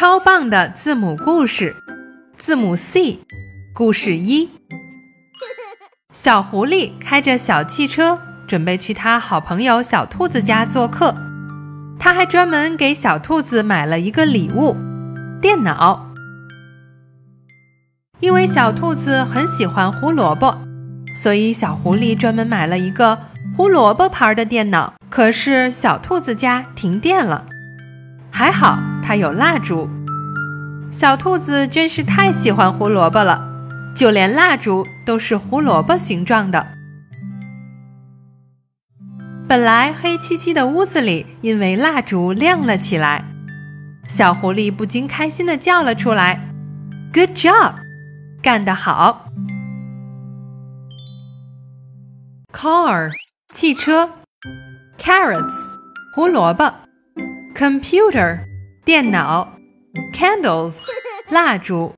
超棒的字母故事，字母 C，故事一。小狐狸开着小汽车，准备去他好朋友小兔子家做客。他还专门给小兔子买了一个礼物——电脑。因为小兔子很喜欢胡萝卜，所以小狐狸专门买了一个胡萝卜牌的电脑。可是小兔子家停电了，还好它有蜡烛。小兔子真是太喜欢胡萝卜了，就连蜡烛都是胡萝卜形状的。本来黑漆漆的屋子里，因为蜡烛亮了起来，小狐狸不禁开心地叫了出来：“Good job！” 干得好！Car，汽车；Carrots，胡萝卜 ；Computer，电脑；Candles，蜡烛。